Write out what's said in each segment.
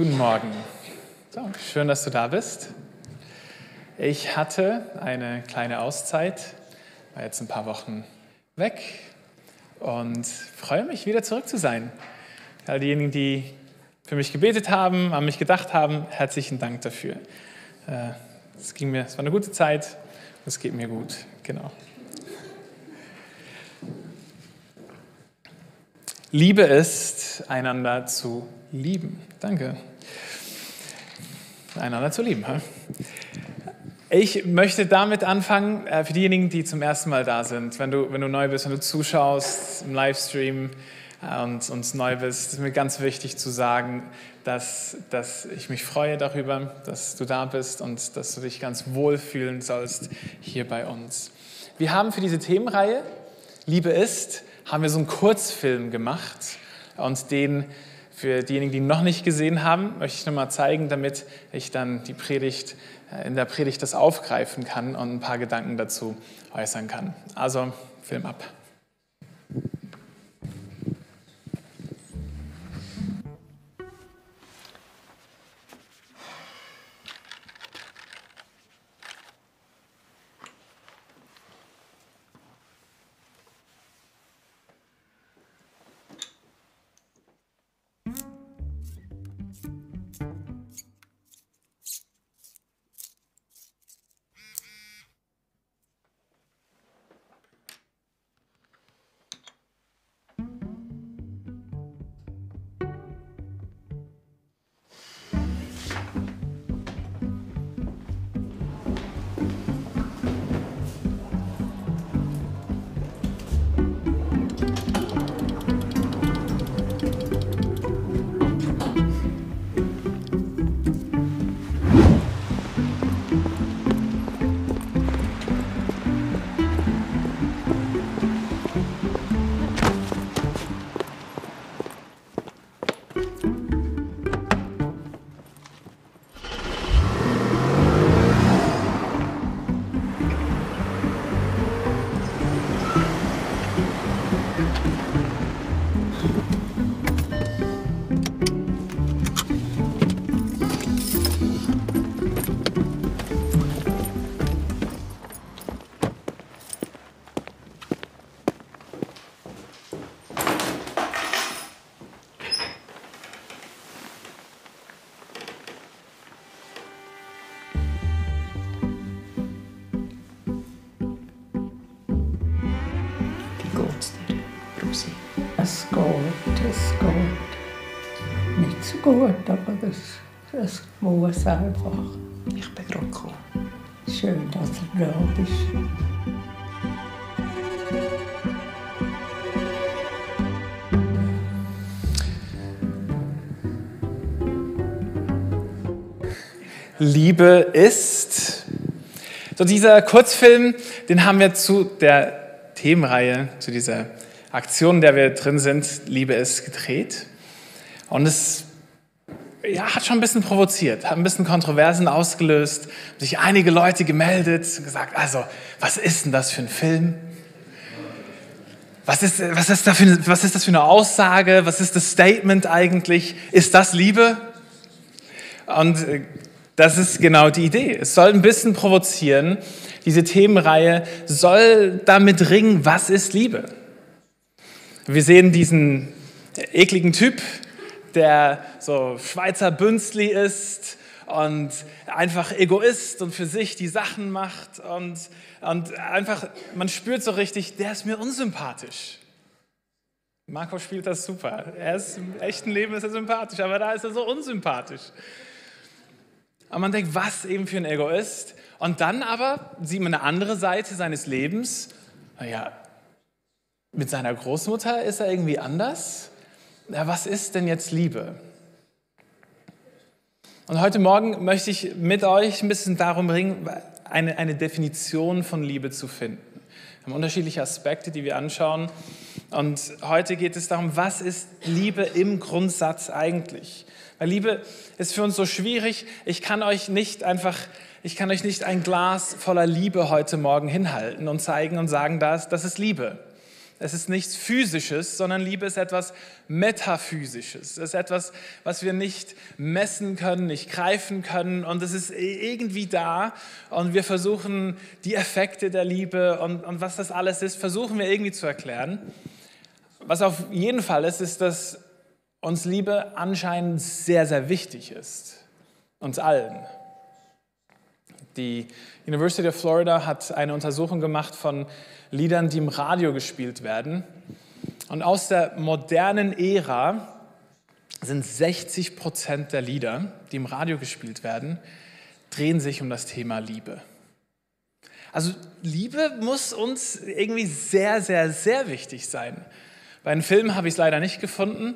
Guten Morgen. So, schön, dass du da bist. Ich hatte eine kleine Auszeit, war jetzt ein paar Wochen weg und freue mich, wieder zurück zu sein. All diejenigen, die für mich gebetet haben, an mich gedacht haben, herzlichen Dank dafür. Äh, es ging mir, es war eine gute Zeit, es geht mir gut, genau. Liebe ist, einander zu lieben. Danke. Einander zu lieben. Ich möchte damit anfangen, äh, für diejenigen, die zum ersten Mal da sind, wenn du, wenn du neu bist, wenn du zuschaust im Livestream äh, und uns neu bist, ist mir ganz wichtig zu sagen, dass, dass ich mich freue darüber, dass du da bist und dass du dich ganz wohlfühlen sollst hier bei uns. Wir haben für diese Themenreihe Liebe ist haben wir so einen Kurzfilm gemacht und den für diejenigen, die noch nicht gesehen haben, möchte ich nochmal zeigen, damit ich dann die Predigt, äh, in der Predigt das aufgreifen kann und ein paar Gedanken dazu äußern kann. Also, Film ab. Das, das muss einfach. Ich bin gerade gekommen. Schön, dass du da bist. Liebe ist. So dieser Kurzfilm, den haben wir zu der Themenreihe, zu dieser Aktion, in der wir drin sind, Liebe ist gedreht. Und es ja, hat schon ein bisschen provoziert, hat ein bisschen Kontroversen ausgelöst, sich einige Leute gemeldet und gesagt, also, was ist denn das für ein Film? Was ist, was, ist für, was ist das für eine Aussage? Was ist das Statement eigentlich? Ist das Liebe? Und äh, das ist genau die Idee. Es soll ein bisschen provozieren. Diese Themenreihe soll damit ringen, was ist Liebe? Wir sehen diesen ekligen Typ, der so Schweizer Bünzli ist und einfach Egoist und für sich die Sachen macht und, und einfach, man spürt so richtig, der ist mir unsympathisch. Marco spielt das super. Er ist im echten Leben ist er sympathisch, aber da ist er so unsympathisch. Und man denkt, was eben für ein Egoist. Und dann aber sieht man eine andere Seite seines Lebens. Naja, mit seiner Großmutter ist er irgendwie anders ja, was ist denn jetzt Liebe? Und heute Morgen möchte ich mit euch ein bisschen darum ringen, eine, eine Definition von Liebe zu finden. Wir haben unterschiedliche Aspekte, die wir anschauen. Und heute geht es darum, was ist Liebe im Grundsatz eigentlich? Weil Liebe ist für uns so schwierig. Ich kann euch nicht einfach, ich kann euch nicht ein Glas voller Liebe heute Morgen hinhalten und zeigen und sagen, das, das ist Liebe. Es ist nichts Physisches, sondern Liebe ist etwas Metaphysisches. Es ist etwas, was wir nicht messen können, nicht greifen können. Und es ist irgendwie da. Und wir versuchen, die Effekte der Liebe und, und was das alles ist, versuchen wir irgendwie zu erklären. Was auf jeden Fall ist, ist, dass uns Liebe anscheinend sehr, sehr wichtig ist. Uns allen. Die University of Florida hat eine Untersuchung gemacht von Liedern, die im Radio gespielt werden. Und aus der modernen Ära sind 60 Prozent der Lieder, die im Radio gespielt werden, drehen sich um das Thema Liebe. Also Liebe muss uns irgendwie sehr, sehr, sehr wichtig sein. Bei den Filmen habe ich es leider nicht gefunden,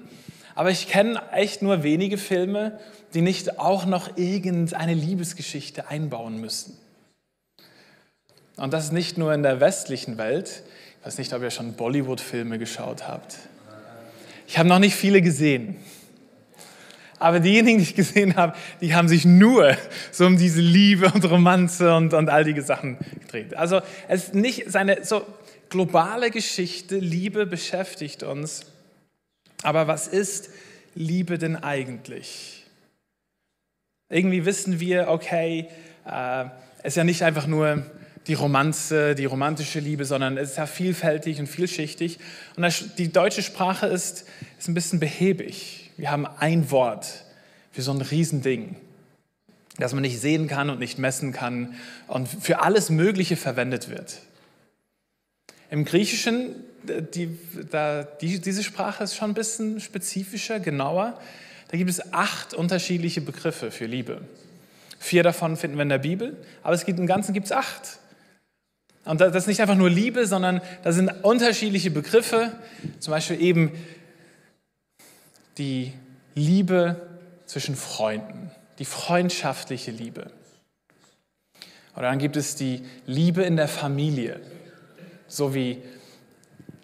aber ich kenne echt nur wenige Filme, die nicht auch noch irgendeine Liebesgeschichte einbauen müssen. Und das nicht nur in der westlichen Welt. Ich weiß nicht, ob ihr schon Bollywood-Filme geschaut habt. Ich habe noch nicht viele gesehen. Aber diejenigen, die ich gesehen habe, die haben sich nur so um diese Liebe und Romanze und, und all die Sachen gedreht. Also es ist nicht seine so globale Geschichte, Liebe beschäftigt uns. Aber was ist Liebe denn eigentlich? Irgendwie wissen wir, okay, äh, es ist ja nicht einfach nur die Romanze, die romantische Liebe, sondern es ist ja vielfältig und vielschichtig. Und die deutsche Sprache ist, ist ein bisschen behäbig. Wir haben ein Wort für so ein Riesending, das man nicht sehen kann und nicht messen kann und für alles Mögliche verwendet wird. Im Griechischen, die, da, die, diese Sprache ist schon ein bisschen spezifischer, genauer. Da gibt es acht unterschiedliche Begriffe für Liebe. Vier davon finden wir in der Bibel, aber es gibt, im Ganzen gibt es acht. Und das ist nicht einfach nur Liebe, sondern da sind unterschiedliche Begriffe, zum Beispiel eben die Liebe zwischen Freunden, die freundschaftliche Liebe. Oder dann gibt es die Liebe in der Familie, so wie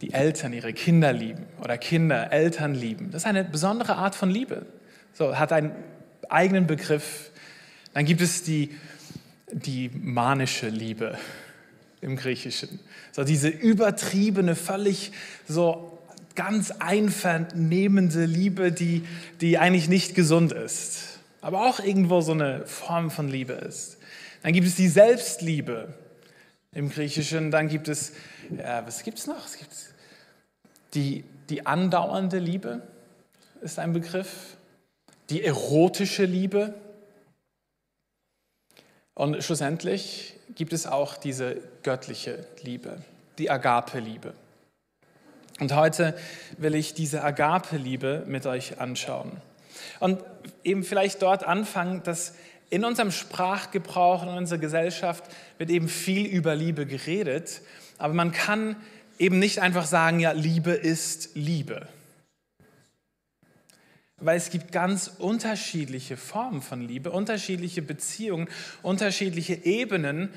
die Eltern ihre Kinder lieben oder Kinder Eltern lieben. Das ist eine besondere Art von Liebe. So, hat einen eigenen Begriff. Dann gibt es die, die manische Liebe im Griechischen. So diese übertriebene, völlig so ganz einvernehmende Liebe, die, die eigentlich nicht gesund ist, aber auch irgendwo so eine Form von Liebe ist. Dann gibt es die Selbstliebe im Griechischen. Dann gibt es, ja, was gibt es noch? Es gibt die, die andauernde Liebe ist ein Begriff. Die erotische Liebe. Und schlussendlich gibt es auch diese göttliche Liebe, die Agape-Liebe. Und heute will ich diese Agape-Liebe mit euch anschauen. Und eben vielleicht dort anfangen, dass in unserem Sprachgebrauch, in unserer Gesellschaft wird eben viel über Liebe geredet, aber man kann eben nicht einfach sagen, ja, Liebe ist Liebe weil es gibt ganz unterschiedliche Formen von Liebe, unterschiedliche Beziehungen, unterschiedliche Ebenen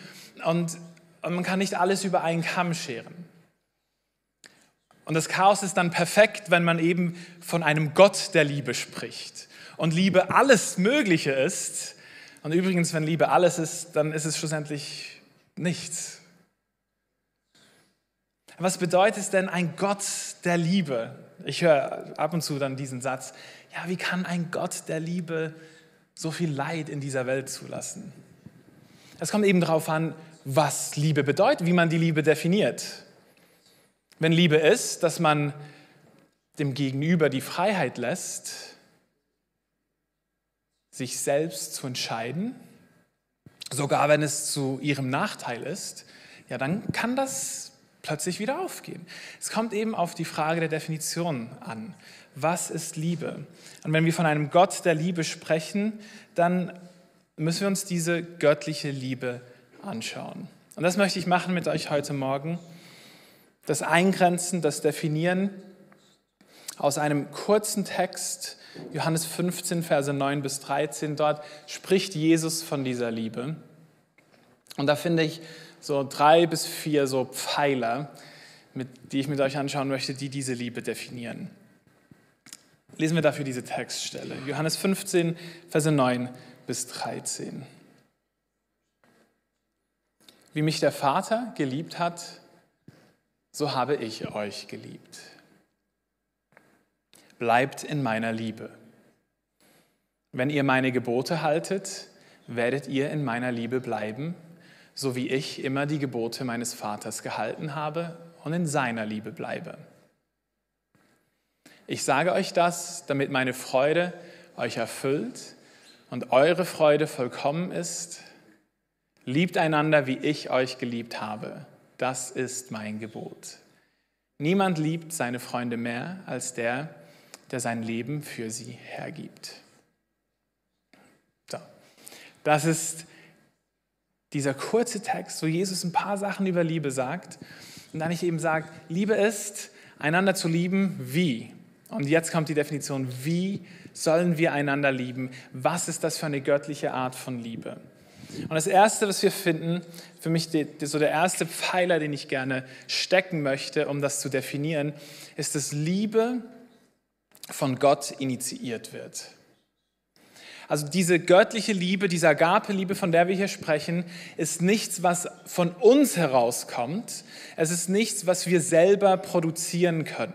und, und man kann nicht alles über einen Kamm scheren. Und das Chaos ist dann perfekt, wenn man eben von einem Gott der Liebe spricht und Liebe alles Mögliche ist. Und übrigens, wenn Liebe alles ist, dann ist es schlussendlich nichts. Was bedeutet es denn ein Gott der Liebe? Ich höre ab und zu dann diesen Satz, ja, wie kann ein Gott der Liebe so viel Leid in dieser Welt zulassen? Es kommt eben darauf an, was Liebe bedeutet, wie man die Liebe definiert. Wenn Liebe ist, dass man dem Gegenüber die Freiheit lässt, sich selbst zu entscheiden, sogar wenn es zu ihrem Nachteil ist, ja, dann kann das plötzlich wieder aufgehen. Es kommt eben auf die Frage der Definition an. Was ist Liebe? Und wenn wir von einem Gott der Liebe sprechen, dann müssen wir uns diese göttliche Liebe anschauen. Und das möchte ich machen mit euch heute Morgen. Das Eingrenzen, das Definieren aus einem kurzen Text, Johannes 15, Verse 9 bis 13. Dort spricht Jesus von dieser Liebe. Und da finde ich so drei bis vier so Pfeiler, mit, die ich mit euch anschauen möchte, die diese Liebe definieren. Lesen wir dafür diese Textstelle. Johannes 15, Verse 9 bis 13. Wie mich der Vater geliebt hat, so habe ich euch geliebt. Bleibt in meiner Liebe. Wenn ihr meine Gebote haltet, werdet ihr in meiner Liebe bleiben, so wie ich immer die Gebote meines Vaters gehalten habe und in seiner Liebe bleibe. Ich sage euch das, damit meine Freude euch erfüllt und eure Freude vollkommen ist. Liebt einander, wie ich euch geliebt habe. Das ist mein Gebot. Niemand liebt seine Freunde mehr als der, der sein Leben für sie hergibt. So, das ist dieser kurze Text, wo Jesus ein paar Sachen über Liebe sagt und dann nicht eben sagt, Liebe ist, einander zu lieben, wie? Und jetzt kommt die Definition, wie sollen wir einander lieben? Was ist das für eine göttliche Art von Liebe? Und das Erste, was wir finden, für mich die, die, so der erste Pfeiler, den ich gerne stecken möchte, um das zu definieren, ist, dass Liebe von Gott initiiert wird. Also diese göttliche Liebe, diese Agape-Liebe, von der wir hier sprechen, ist nichts, was von uns herauskommt. Es ist nichts, was wir selber produzieren können.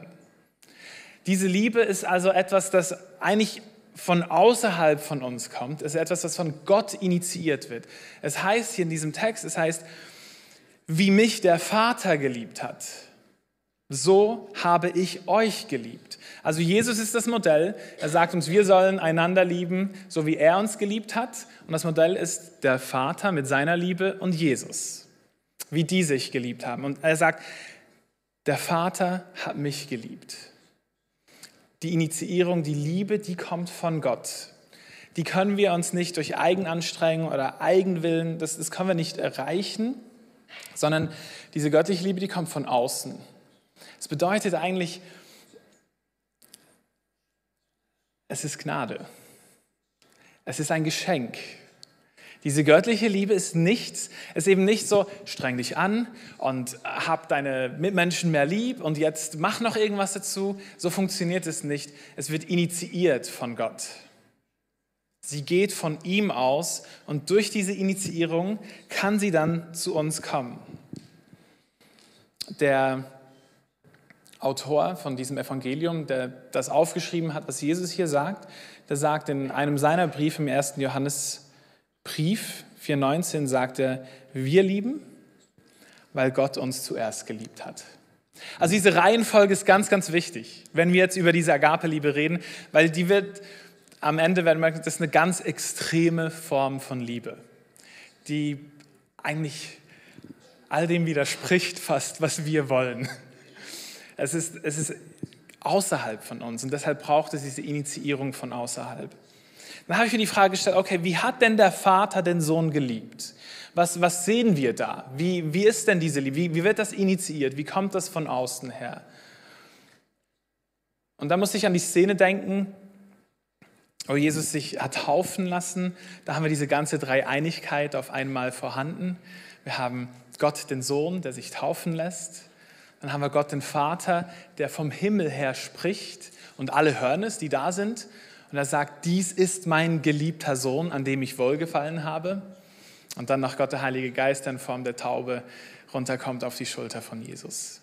Diese Liebe ist also etwas, das eigentlich von außerhalb von uns kommt. Es ist etwas, das von Gott initiiert wird. Es heißt hier in diesem Text, es heißt, wie mich der Vater geliebt hat, so habe ich euch geliebt. Also Jesus ist das Modell. Er sagt uns, wir sollen einander lieben, so wie er uns geliebt hat. Und das Modell ist der Vater mit seiner Liebe und Jesus, wie die sich geliebt haben. Und er sagt, der Vater hat mich geliebt. Die Initiierung, die Liebe, die kommt von Gott. Die können wir uns nicht durch Eigenanstrengung oder Eigenwillen, das, das können wir nicht erreichen, sondern diese göttliche Liebe, die kommt von außen. Es bedeutet eigentlich, es ist Gnade. Es ist ein Geschenk. Diese göttliche Liebe ist nichts, ist eben nicht so, streng dich an und hab deine Mitmenschen mehr lieb und jetzt mach noch irgendwas dazu. So funktioniert es nicht. Es wird initiiert von Gott. Sie geht von ihm aus und durch diese Initiierung kann sie dann zu uns kommen. Der Autor von diesem Evangelium, der das aufgeschrieben hat, was Jesus hier sagt, der sagt in einem seiner Briefe im ersten Johannes Brief 4.19 sagt er, wir lieben, weil Gott uns zuerst geliebt hat. Also diese Reihenfolge ist ganz, ganz wichtig, wenn wir jetzt über diese Agape-Liebe reden, weil die wird am Ende werden merken, das ist eine ganz extreme Form von Liebe, die eigentlich all dem widerspricht fast, was wir wollen. Es ist, es ist außerhalb von uns und deshalb braucht es diese Initiierung von außerhalb. Dann habe ich mir die Frage gestellt, okay, wie hat denn der Vater den Sohn geliebt? Was, was sehen wir da? Wie, wie ist denn diese Liebe? Wie, wie wird das initiiert? Wie kommt das von außen her? Und da muss ich an die Szene denken, wo Jesus sich hat taufen lassen. Da haben wir diese ganze Dreieinigkeit auf einmal vorhanden. Wir haben Gott, den Sohn, der sich taufen lässt. Dann haben wir Gott, den Vater, der vom Himmel her spricht und alle hören es, die da sind. Und er sagt, dies ist mein geliebter Sohn, an dem ich wohlgefallen habe. Und dann nach Gott der Heilige Geist in Form der Taube runterkommt auf die Schulter von Jesus.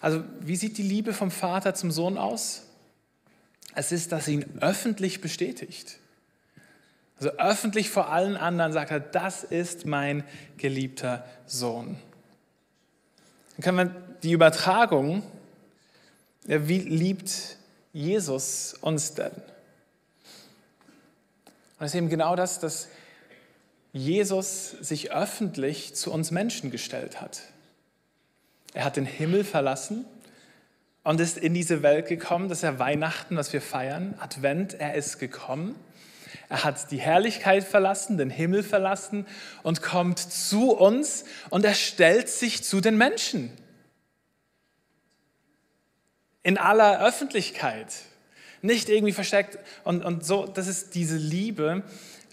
Also wie sieht die Liebe vom Vater zum Sohn aus? Es ist, dass er ihn öffentlich bestätigt. Also öffentlich vor allen anderen sagt er, das ist mein geliebter Sohn. Dann können wir die Übertragung, wie liebt Jesus uns denn? Und es ist eben genau das, dass Jesus sich öffentlich zu uns Menschen gestellt hat. Er hat den Himmel verlassen und ist in diese Welt gekommen, dass er Weihnachten, was wir feiern, Advent, er ist gekommen. Er hat die Herrlichkeit verlassen, den Himmel verlassen und kommt zu uns und er stellt sich zu den Menschen. In aller Öffentlichkeit nicht irgendwie versteckt. Und, und so, das ist diese Liebe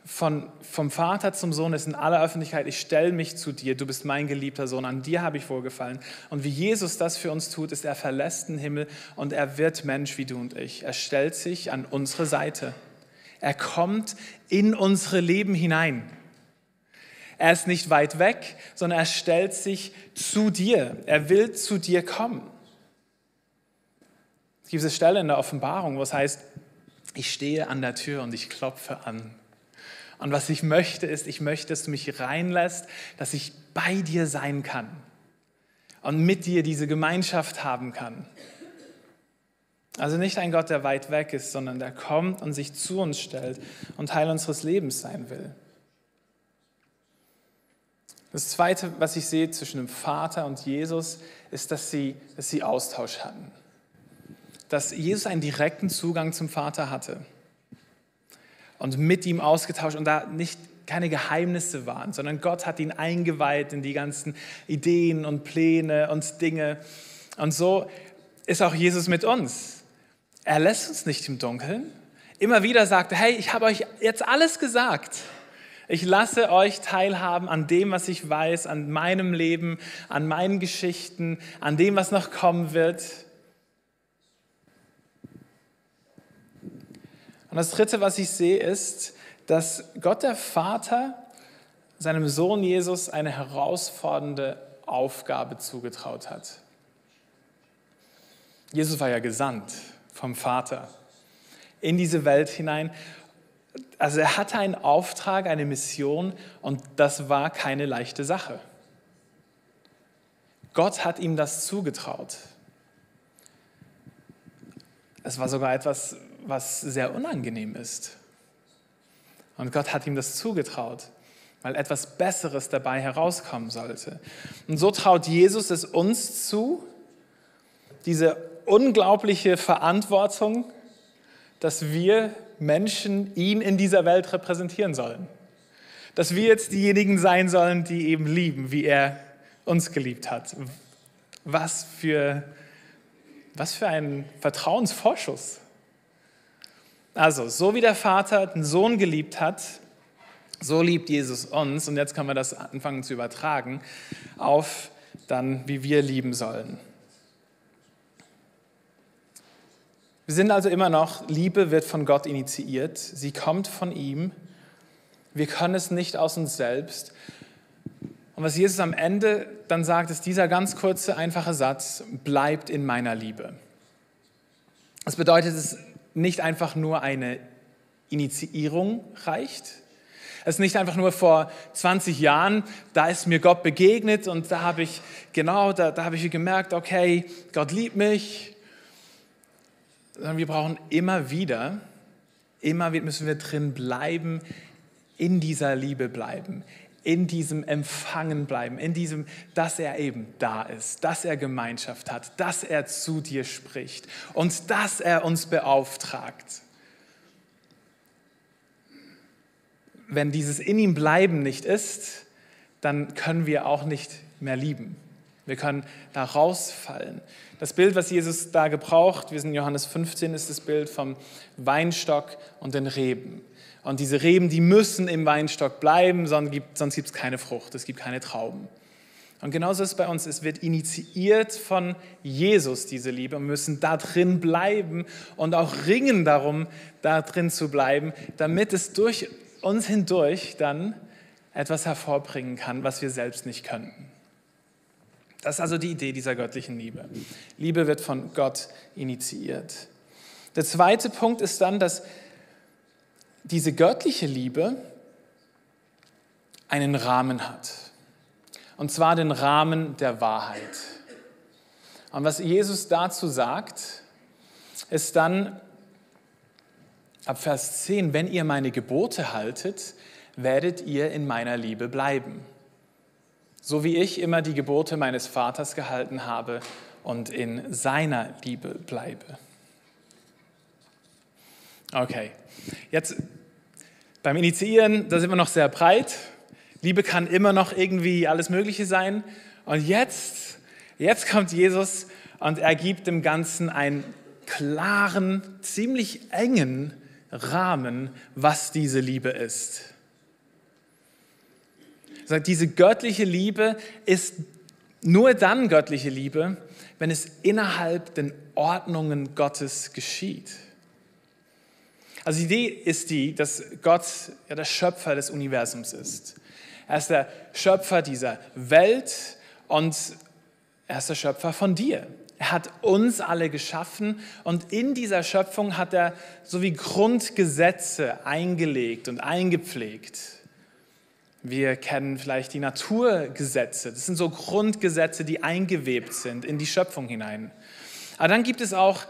von, vom Vater zum Sohn, ist in aller Öffentlichkeit, ich stelle mich zu dir, du bist mein geliebter Sohn, an dir habe ich vorgefallen. Und wie Jesus das für uns tut, ist, er verlässt den Himmel und er wird Mensch wie du und ich. Er stellt sich an unsere Seite. Er kommt in unsere Leben hinein. Er ist nicht weit weg, sondern er stellt sich zu dir. Er will zu dir kommen. Es gibt eine Stelle in der Offenbarung, wo es heißt, ich stehe an der Tür und ich klopfe an. Und was ich möchte, ist, ich möchte, dass du mich reinlässt, dass ich bei dir sein kann und mit dir diese Gemeinschaft haben kann. Also nicht ein Gott, der weit weg ist, sondern der kommt und sich zu uns stellt und Teil unseres Lebens sein will. Das Zweite, was ich sehe zwischen dem Vater und Jesus, ist, dass sie, dass sie Austausch hatten. Dass Jesus einen direkten Zugang zum Vater hatte und mit ihm ausgetauscht und da nicht keine Geheimnisse waren, sondern Gott hat ihn eingeweiht in die ganzen Ideen und Pläne und Dinge. Und so ist auch Jesus mit uns. Er lässt uns nicht im Dunkeln. Immer wieder sagt er, hey, ich habe euch jetzt alles gesagt. Ich lasse euch teilhaben an dem, was ich weiß, an meinem Leben, an meinen Geschichten, an dem, was noch kommen wird. Und das Dritte, was ich sehe, ist, dass Gott der Vater seinem Sohn Jesus eine herausfordernde Aufgabe zugetraut hat. Jesus war ja gesandt vom Vater in diese Welt hinein also er hatte einen Auftrag, eine Mission und das war keine leichte Sache. Gott hat ihm das zugetraut. Es war sogar etwas, was sehr unangenehm ist. Und Gott hat ihm das zugetraut, weil etwas Besseres dabei herauskommen sollte. Und so traut Jesus es uns zu, diese unglaubliche Verantwortung, dass wir Menschen ihn in dieser Welt repräsentieren sollen. Dass wir jetzt diejenigen sein sollen, die eben lieben, wie er uns geliebt hat. Was für, was für ein Vertrauensvorschuss. Also, so wie der Vater den Sohn geliebt hat, so liebt Jesus uns. Und jetzt können wir das anfangen zu übertragen auf dann, wie wir lieben sollen. Wir sind also immer noch, Liebe wird von Gott initiiert, sie kommt von ihm. Wir können es nicht aus uns selbst. Und was Jesus am Ende dann sagt, ist dieser ganz kurze, einfache Satz, bleibt in meiner Liebe. Das bedeutet, es nicht einfach nur eine Initiierung reicht. Es ist nicht einfach nur vor 20 Jahren, da ist mir Gott begegnet und da habe ich, genau, da, da habe ich gemerkt, okay, Gott liebt mich, sondern wir brauchen immer wieder, immer wieder müssen wir drin bleiben, in dieser Liebe bleiben, in diesem Empfangen bleiben, in diesem, dass er eben da ist, dass er Gemeinschaft hat, dass er zu dir spricht und dass er uns beauftragt. Wenn dieses in ihm bleiben nicht ist, dann können wir auch nicht mehr lieben. Wir können da rausfallen. Das Bild, was Jesus da gebraucht, wir sind in Johannes 15, ist das Bild vom Weinstock und den Reben. Und diese Reben, die müssen im Weinstock bleiben, sonst gibt es keine Frucht, es gibt keine Trauben. Und genauso ist es bei uns, es wird initiiert von Jesus, diese Liebe. Und wir müssen da drin bleiben und auch ringen darum, da drin zu bleiben, damit es durch uns hindurch dann etwas hervorbringen kann, was wir selbst nicht könnten. Das ist also die Idee dieser göttlichen Liebe. Liebe wird von Gott initiiert. Der zweite Punkt ist dann, dass diese göttliche Liebe einen Rahmen hat. Und zwar den Rahmen der Wahrheit. Und was Jesus dazu sagt, ist dann ab Vers 10, wenn ihr meine Gebote haltet, werdet ihr in meiner Liebe bleiben so wie ich immer die Gebote meines Vaters gehalten habe und in seiner Liebe bleibe. Okay, jetzt beim Initiieren, da sind wir noch sehr breit. Liebe kann immer noch irgendwie alles Mögliche sein. Und jetzt, jetzt kommt Jesus und er gibt dem Ganzen einen klaren, ziemlich engen Rahmen, was diese Liebe ist sagt, diese göttliche Liebe ist nur dann göttliche Liebe, wenn es innerhalb den Ordnungen Gottes geschieht. Also die Idee ist die, dass Gott ja der Schöpfer des Universums ist. Er ist der Schöpfer dieser Welt und er ist der Schöpfer von dir. Er hat uns alle geschaffen und in dieser Schöpfung hat er so wie Grundgesetze eingelegt und eingepflegt. Wir kennen vielleicht die Naturgesetze. Das sind so Grundgesetze, die eingewebt sind in die Schöpfung hinein. Aber dann gibt es auch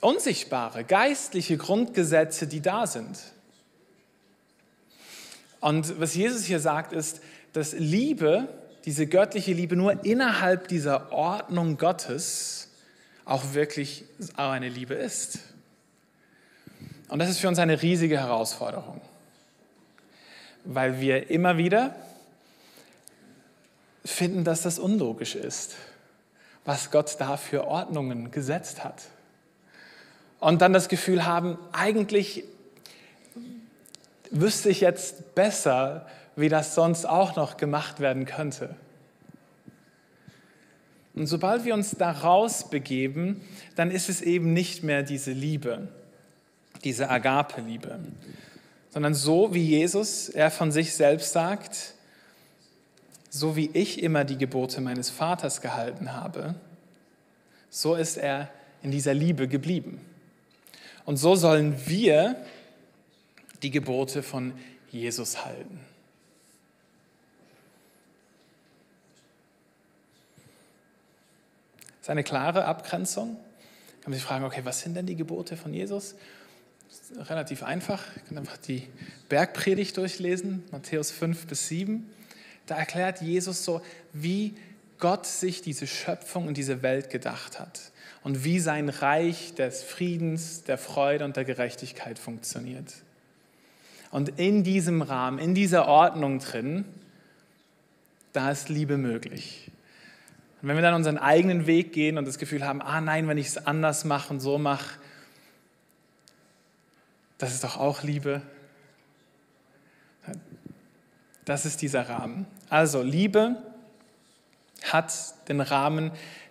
unsichtbare, geistliche Grundgesetze, die da sind. Und was Jesus hier sagt, ist, dass Liebe, diese göttliche Liebe, nur innerhalb dieser Ordnung Gottes auch wirklich eine Liebe ist. Und das ist für uns eine riesige Herausforderung, weil wir immer wieder finden, dass das unlogisch ist, was Gott da für Ordnungen gesetzt hat. Und dann das Gefühl haben, eigentlich wüsste ich jetzt besser, wie das sonst auch noch gemacht werden könnte. Und sobald wir uns daraus begeben, dann ist es eben nicht mehr diese Liebe, diese Agape-Liebe, sondern so wie Jesus, er von sich selbst sagt, so wie ich immer die Gebote meines Vaters gehalten habe, so ist er in dieser Liebe geblieben. Und so sollen wir die Gebote von Jesus halten. Das ist eine klare Abgrenzung. Kann man sich fragen, okay, was sind denn die Gebote von Jesus? Relativ einfach. Ich kann einfach die Bergpredigt durchlesen, Matthäus 5 bis 7. Da erklärt Jesus so, wie Gott sich diese Schöpfung und diese Welt gedacht hat und wie sein Reich des Friedens, der Freude und der Gerechtigkeit funktioniert. Und in diesem Rahmen, in dieser Ordnung drin, da ist Liebe möglich. Und wenn wir dann unseren eigenen Weg gehen und das Gefühl haben, ah nein, wenn ich es anders mache und so mache, das ist doch auch Liebe. Das ist dieser Rahmen. Also Liebe hat den Rahmen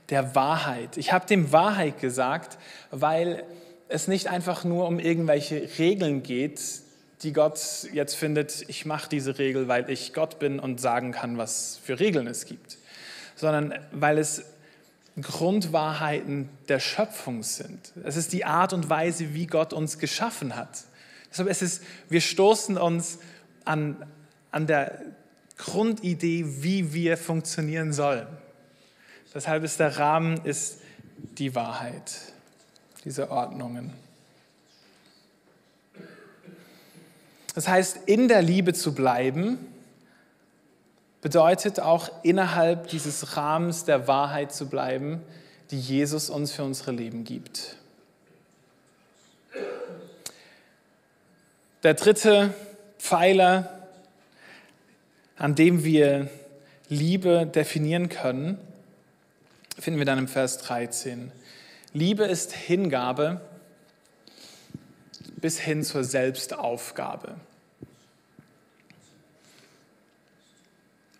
der Wahrheit. Ich habe dem Wahrheit gesagt, weil es nicht einfach nur um irgendwelche Regeln geht, die Gott jetzt findet, ich mache diese Regel, weil ich Gott bin und sagen kann, was für Regeln es gibt, sondern weil es Grundwahrheiten der Schöpfung sind. Es ist die Art und Weise, wie Gott uns geschaffen hat. Deshalb ist es, wir stoßen uns an, an der Grundidee, wie wir funktionieren sollen. Deshalb ist der Rahmen ist die Wahrheit, diese Ordnungen. Das heißt, in der Liebe zu bleiben, bedeutet auch innerhalb dieses Rahmens der Wahrheit zu bleiben, die Jesus uns für unsere Leben gibt. Der dritte Pfeiler, an dem wir Liebe definieren können, finden wir dann im Vers 13. Liebe ist Hingabe bis hin zur Selbstaufgabe.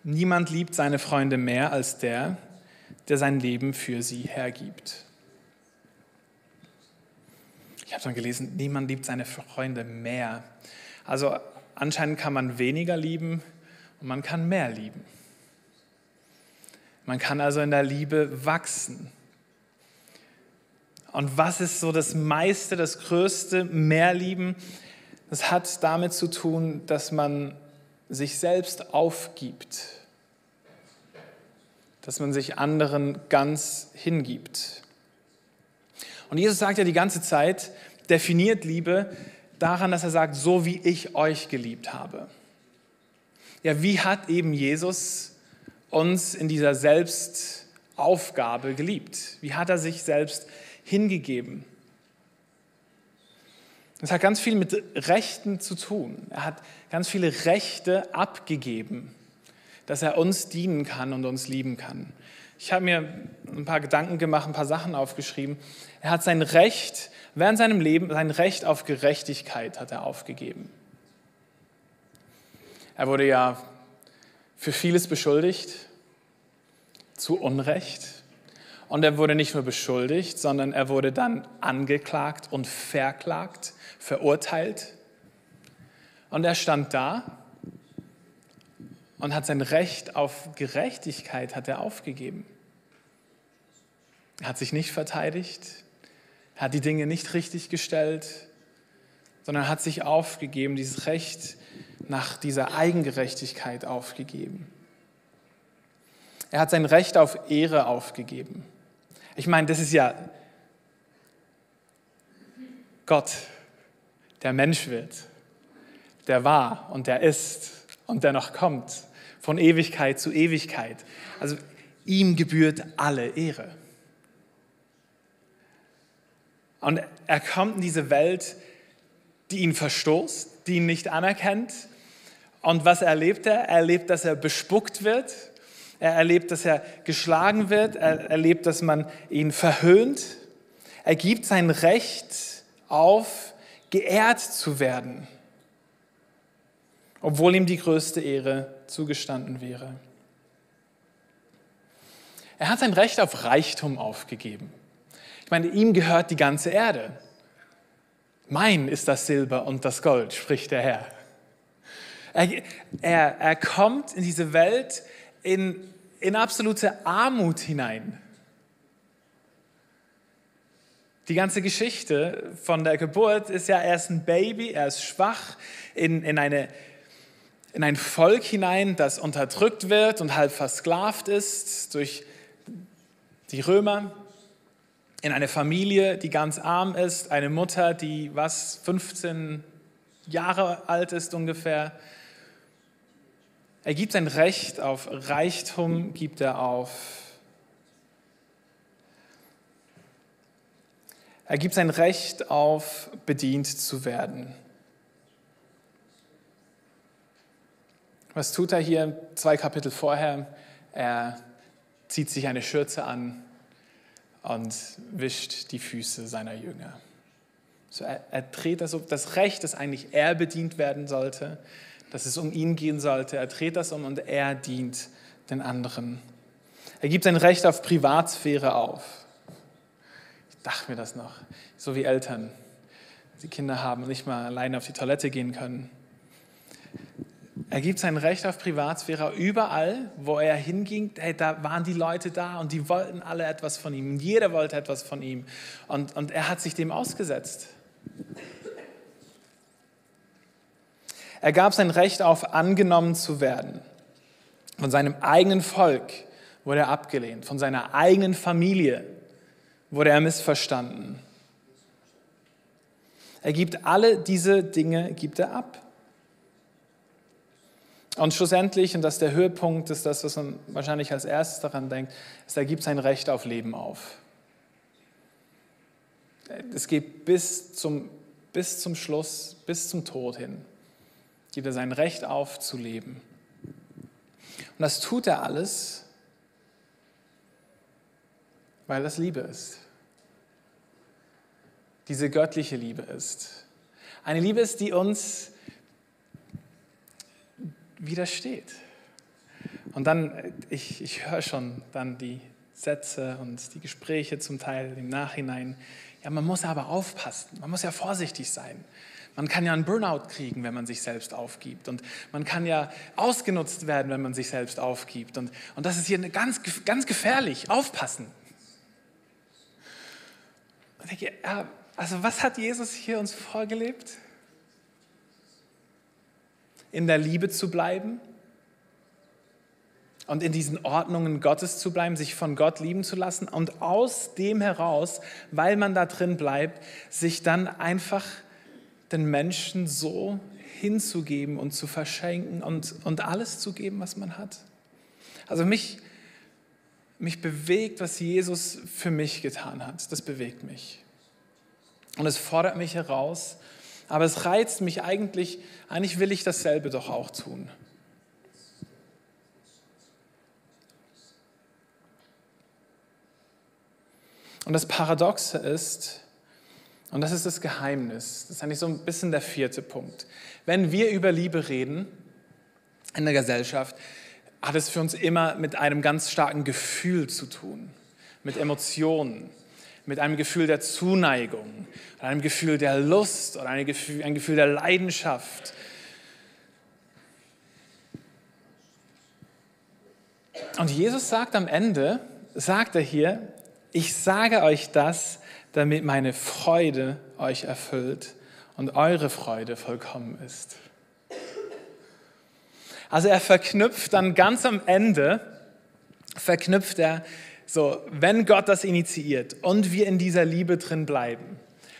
Niemand liebt seine Freunde mehr als der, der sein Leben für sie hergibt. Ich habe dann gelesen, niemand liebt seine Freunde mehr. Also anscheinend kann man weniger lieben und man kann mehr lieben. Man kann also in der Liebe wachsen. Und was ist so das meiste, das größte Mehrlieben? Das hat damit zu tun, dass man sich selbst aufgibt, dass man sich anderen ganz hingibt. Und Jesus sagt ja die ganze Zeit, definiert Liebe daran, dass er sagt, so wie ich euch geliebt habe. Ja, wie hat eben Jesus uns in dieser Selbstaufgabe geliebt? Wie hat er sich selbst hingegeben. Das hat ganz viel mit Rechten zu tun. Er hat ganz viele Rechte abgegeben, dass er uns dienen kann und uns lieben kann. Ich habe mir ein paar Gedanken gemacht, ein paar Sachen aufgeschrieben. Er hat sein Recht, während seinem Leben, sein Recht auf Gerechtigkeit hat er aufgegeben. Er wurde ja für vieles beschuldigt, zu Unrecht. Und er wurde nicht nur beschuldigt, sondern er wurde dann angeklagt und verklagt, verurteilt. Und er stand da und hat sein Recht auf Gerechtigkeit hat er aufgegeben. Er hat sich nicht verteidigt, er hat die Dinge nicht richtig gestellt, sondern hat sich aufgegeben, dieses Recht nach dieser Eigengerechtigkeit aufgegeben. Er hat sein Recht auf Ehre aufgegeben. Ich meine, das ist ja Gott, der Mensch wird, der war und der ist und der noch kommt, von Ewigkeit zu Ewigkeit. Also ihm gebührt alle Ehre. Und er kommt in diese Welt, die ihn verstoßt, die ihn nicht anerkennt. Und was erlebt er? Er erlebt, dass er bespuckt wird. Er erlebt, dass er geschlagen wird. Er erlebt, dass man ihn verhöhnt. Er gibt sein Recht auf, geehrt zu werden, obwohl ihm die größte Ehre zugestanden wäre. Er hat sein Recht auf Reichtum aufgegeben. Ich meine, ihm gehört die ganze Erde. Mein ist das Silber und das Gold, spricht der Herr. Er, er, er kommt in diese Welt in, in absolute Armut hinein. Die ganze Geschichte von der Geburt ist ja, er ist ein Baby, er ist schwach in, in, eine, in ein Volk hinein, das unterdrückt wird und halb versklavt ist durch die Römer in eine Familie, die ganz arm ist, eine Mutter, die was 15 Jahre alt ist ungefähr. Er gibt sein Recht auf Reichtum, gibt er auf. Er gibt sein Recht auf, bedient zu werden. Was tut er hier zwei Kapitel vorher? Er zieht sich eine Schürze an, und wischt die Füße seiner Jünger. So, er, er dreht das um, das Recht, dass eigentlich er bedient werden sollte, dass es um ihn gehen sollte. Er dreht das um und er dient den anderen. Er gibt sein Recht auf Privatsphäre auf. Ich dachte mir das noch, so wie Eltern, die Kinder haben und nicht mal alleine auf die Toilette gehen können. Er gibt sein Recht auf Privatsphäre überall, wo er hinging. Hey, da waren die Leute da und die wollten alle etwas von ihm. Jeder wollte etwas von ihm. Und, und er hat sich dem ausgesetzt. Er gab sein Recht auf, angenommen zu werden. Von seinem eigenen Volk wurde er abgelehnt. Von seiner eigenen Familie wurde er missverstanden. Er gibt alle diese Dinge, gibt er ab. Und schlussendlich, und das ist der Höhepunkt, ist das, was man wahrscheinlich als erstes daran denkt, ist, er gibt sein Recht auf Leben auf. Es geht bis zum, bis zum Schluss, bis zum Tod hin, gibt er sein Recht auf zu leben. Und das tut er alles, weil das Liebe ist. Diese göttliche Liebe ist. Eine Liebe ist, die uns widersteht. Und dann, ich, ich höre schon dann die Sätze und die Gespräche zum Teil im Nachhinein. Ja, man muss aber aufpassen, man muss ja vorsichtig sein. Man kann ja einen Burnout kriegen, wenn man sich selbst aufgibt. Und man kann ja ausgenutzt werden, wenn man sich selbst aufgibt. Und, und das ist hier ganz, ganz gefährlich. Aufpassen. Und denke, ja, also was hat Jesus hier uns vorgelebt? in der Liebe zu bleiben und in diesen Ordnungen Gottes zu bleiben, sich von Gott lieben zu lassen und aus dem heraus, weil man da drin bleibt, sich dann einfach den Menschen so hinzugeben und zu verschenken und, und alles zu geben, was man hat. Also mich, mich bewegt, was Jesus für mich getan hat. Das bewegt mich. Und es fordert mich heraus, aber es reizt mich eigentlich, eigentlich will ich dasselbe doch auch tun. Und das Paradoxe ist, und das ist das Geheimnis, das ist eigentlich so ein bisschen der vierte Punkt. Wenn wir über Liebe reden in der Gesellschaft, hat es für uns immer mit einem ganz starken Gefühl zu tun, mit Emotionen mit einem Gefühl der Zuneigung, einem Gefühl der Lust oder ein Gefühl, ein Gefühl der Leidenschaft. Und Jesus sagt am Ende, sagt er hier, ich sage euch das, damit meine Freude euch erfüllt und eure Freude vollkommen ist. Also er verknüpft dann ganz am Ende, verknüpft er so, wenn Gott das initiiert und wir in dieser Liebe drin bleiben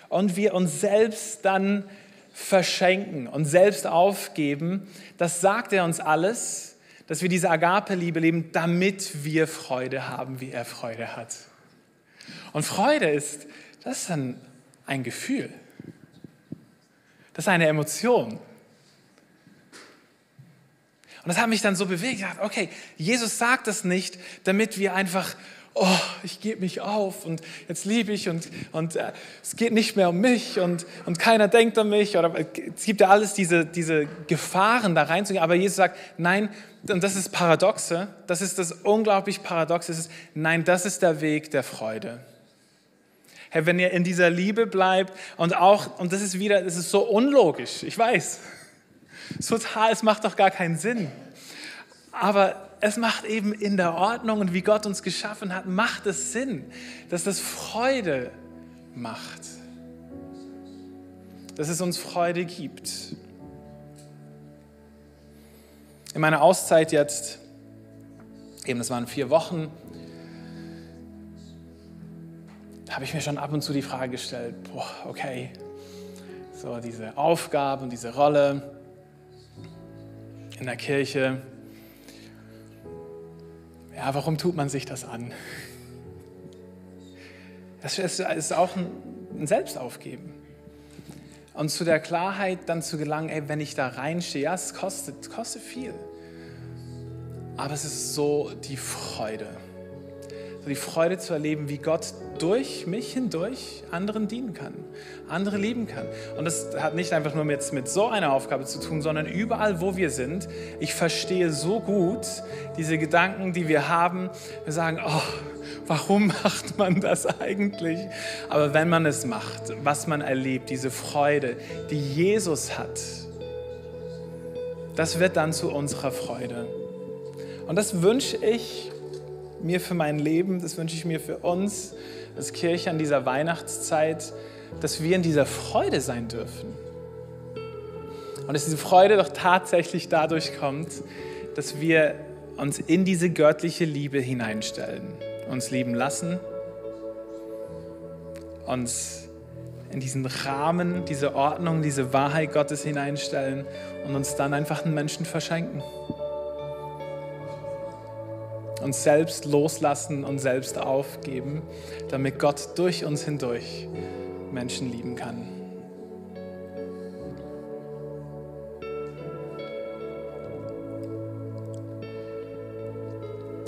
und wir uns selbst dann verschenken und selbst aufgeben, das sagt er uns alles, dass wir diese Agape-Liebe leben, damit wir Freude haben, wie er Freude hat. Und Freude ist, das ist dann ein Gefühl. Das ist eine Emotion. Und das hat mich dann so bewegt. Ich dachte, okay, Jesus sagt das nicht, damit wir einfach, oh, ich gebe mich auf und jetzt liebe ich und, und äh, es geht nicht mehr um mich und, und keiner denkt an mich. Oder, es gibt ja alles diese, diese Gefahren, da reinzugehen. Aber Jesus sagt, nein, und das ist Paradoxe, das ist das unglaublich Paradoxe, ist, nein, das ist der Weg der Freude. Hey, wenn ihr in dieser Liebe bleibt und auch, und das ist wieder, das ist so unlogisch, ich weiß, total, es macht doch gar keinen Sinn. Aber es macht eben in der Ordnung und wie Gott uns geschaffen hat, macht es Sinn, dass das Freude macht. Dass es uns Freude gibt. In meiner Auszeit jetzt, eben das waren vier Wochen, habe ich mir schon ab und zu die Frage gestellt, boah, okay, so diese Aufgabe und diese Rolle, in der Kirche. Ja, warum tut man sich das an? Das ist auch ein Selbstaufgeben. Und zu der Klarheit dann zu gelangen, ey, wenn ich da reinstehe, ja, es kostet, kostet viel. Aber es ist so die Freude die Freude zu erleben, wie Gott durch mich hindurch anderen dienen kann, andere lieben kann. Und das hat nicht einfach nur jetzt mit so einer Aufgabe zu tun, sondern überall, wo wir sind. Ich verstehe so gut diese Gedanken, die wir haben. Wir sagen, oh, warum macht man das eigentlich? Aber wenn man es macht, was man erlebt, diese Freude, die Jesus hat, das wird dann zu unserer Freude. Und das wünsche ich mir für mein Leben, das wünsche ich mir für uns als Kirche an dieser Weihnachtszeit, dass wir in dieser Freude sein dürfen. Und dass diese Freude doch tatsächlich dadurch kommt, dass wir uns in diese göttliche Liebe hineinstellen, uns lieben lassen, uns in diesen Rahmen, diese Ordnung, diese Wahrheit Gottes hineinstellen und uns dann einfach einen Menschen verschenken uns selbst loslassen und selbst aufgeben, damit Gott durch uns hindurch Menschen lieben kann.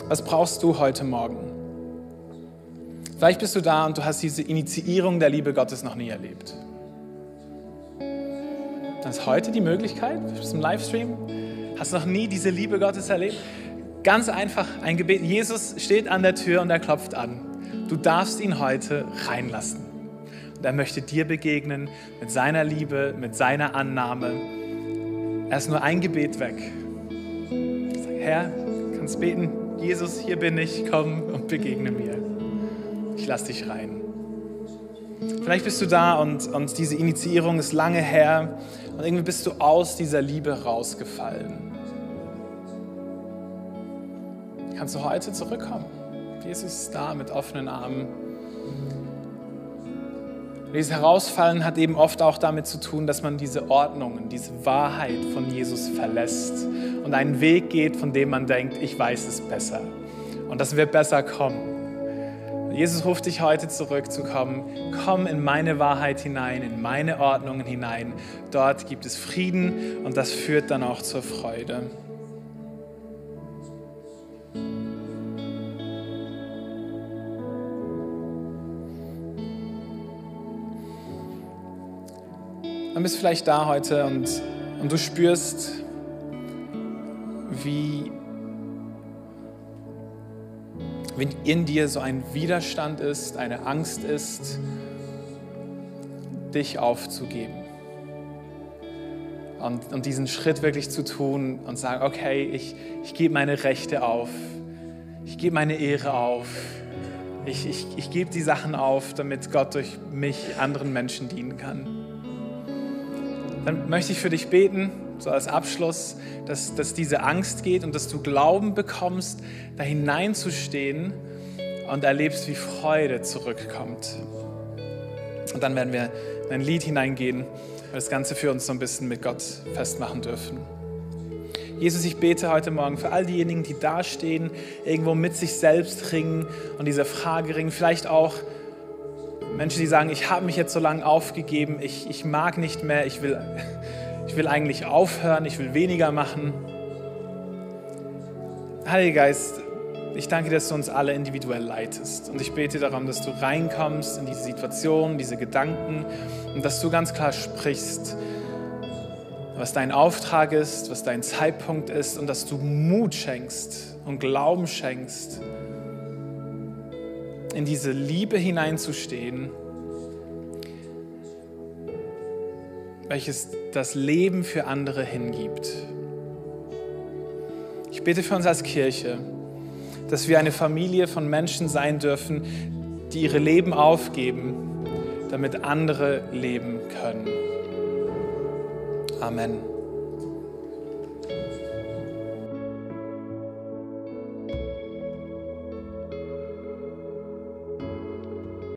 Was brauchst du heute Morgen? Vielleicht bist du da und du hast diese Initiierung der Liebe Gottes noch nie erlebt. Dann ist heute die Möglichkeit, zum Livestream, hast du noch nie diese Liebe Gottes erlebt? Ganz einfach ein Gebet. Jesus steht an der Tür und er klopft an. Du darfst ihn heute reinlassen. Und er möchte dir begegnen mit seiner Liebe, mit seiner Annahme. Er ist nur ein Gebet weg. Sag, Herr, kannst beten. Jesus, hier bin ich, komm und begegne mir. Ich lass dich rein. Vielleicht bist du da und, und diese Initiierung ist lange her und irgendwie bist du aus dieser Liebe rausgefallen kannst du heute zurückkommen. Jesus ist da mit offenen Armen. Dieses Herausfallen hat eben oft auch damit zu tun, dass man diese Ordnungen, diese Wahrheit von Jesus verlässt und einen Weg geht, von dem man denkt, ich weiß es besser. Und das wird besser kommen. Jesus ruft dich heute zurückzukommen. Komm in meine Wahrheit hinein, in meine Ordnungen hinein. Dort gibt es Frieden und das führt dann auch zur Freude. Dann bist du vielleicht da heute und, und du spürst, wie, wie in dir so ein Widerstand ist, eine Angst ist, dich aufzugeben. Und, und diesen Schritt wirklich zu tun und sagen, okay, ich, ich gebe meine Rechte auf ich gebe meine Ehre auf. Ich, ich, ich gebe die Sachen auf, damit Gott durch mich anderen Menschen dienen kann. Dann möchte ich für dich beten, so als Abschluss, dass, dass diese Angst geht und dass du Glauben bekommst, da hineinzustehen und erlebst, wie Freude zurückkommt. Und dann werden wir in ein Lied hineingehen und das Ganze für uns so ein bisschen mit Gott festmachen dürfen. Jesus, ich bete heute Morgen für all diejenigen, die dastehen, irgendwo mit sich selbst ringen und diese Frage ringen. Vielleicht auch Menschen, die sagen, ich habe mich jetzt so lange aufgegeben, ich, ich mag nicht mehr, ich will, ich will eigentlich aufhören, ich will weniger machen. Heiliger Geist, ich danke dir, dass du uns alle individuell leitest. Und ich bete darum, dass du reinkommst in diese Situation, diese Gedanken und dass du ganz klar sprichst, was dein Auftrag ist, was dein Zeitpunkt ist und dass du Mut schenkst und Glauben schenkst, in diese Liebe hineinzustehen, welches das Leben für andere hingibt. Ich bete für uns als Kirche, dass wir eine Familie von Menschen sein dürfen, die ihre Leben aufgeben, damit andere leben können. Amen.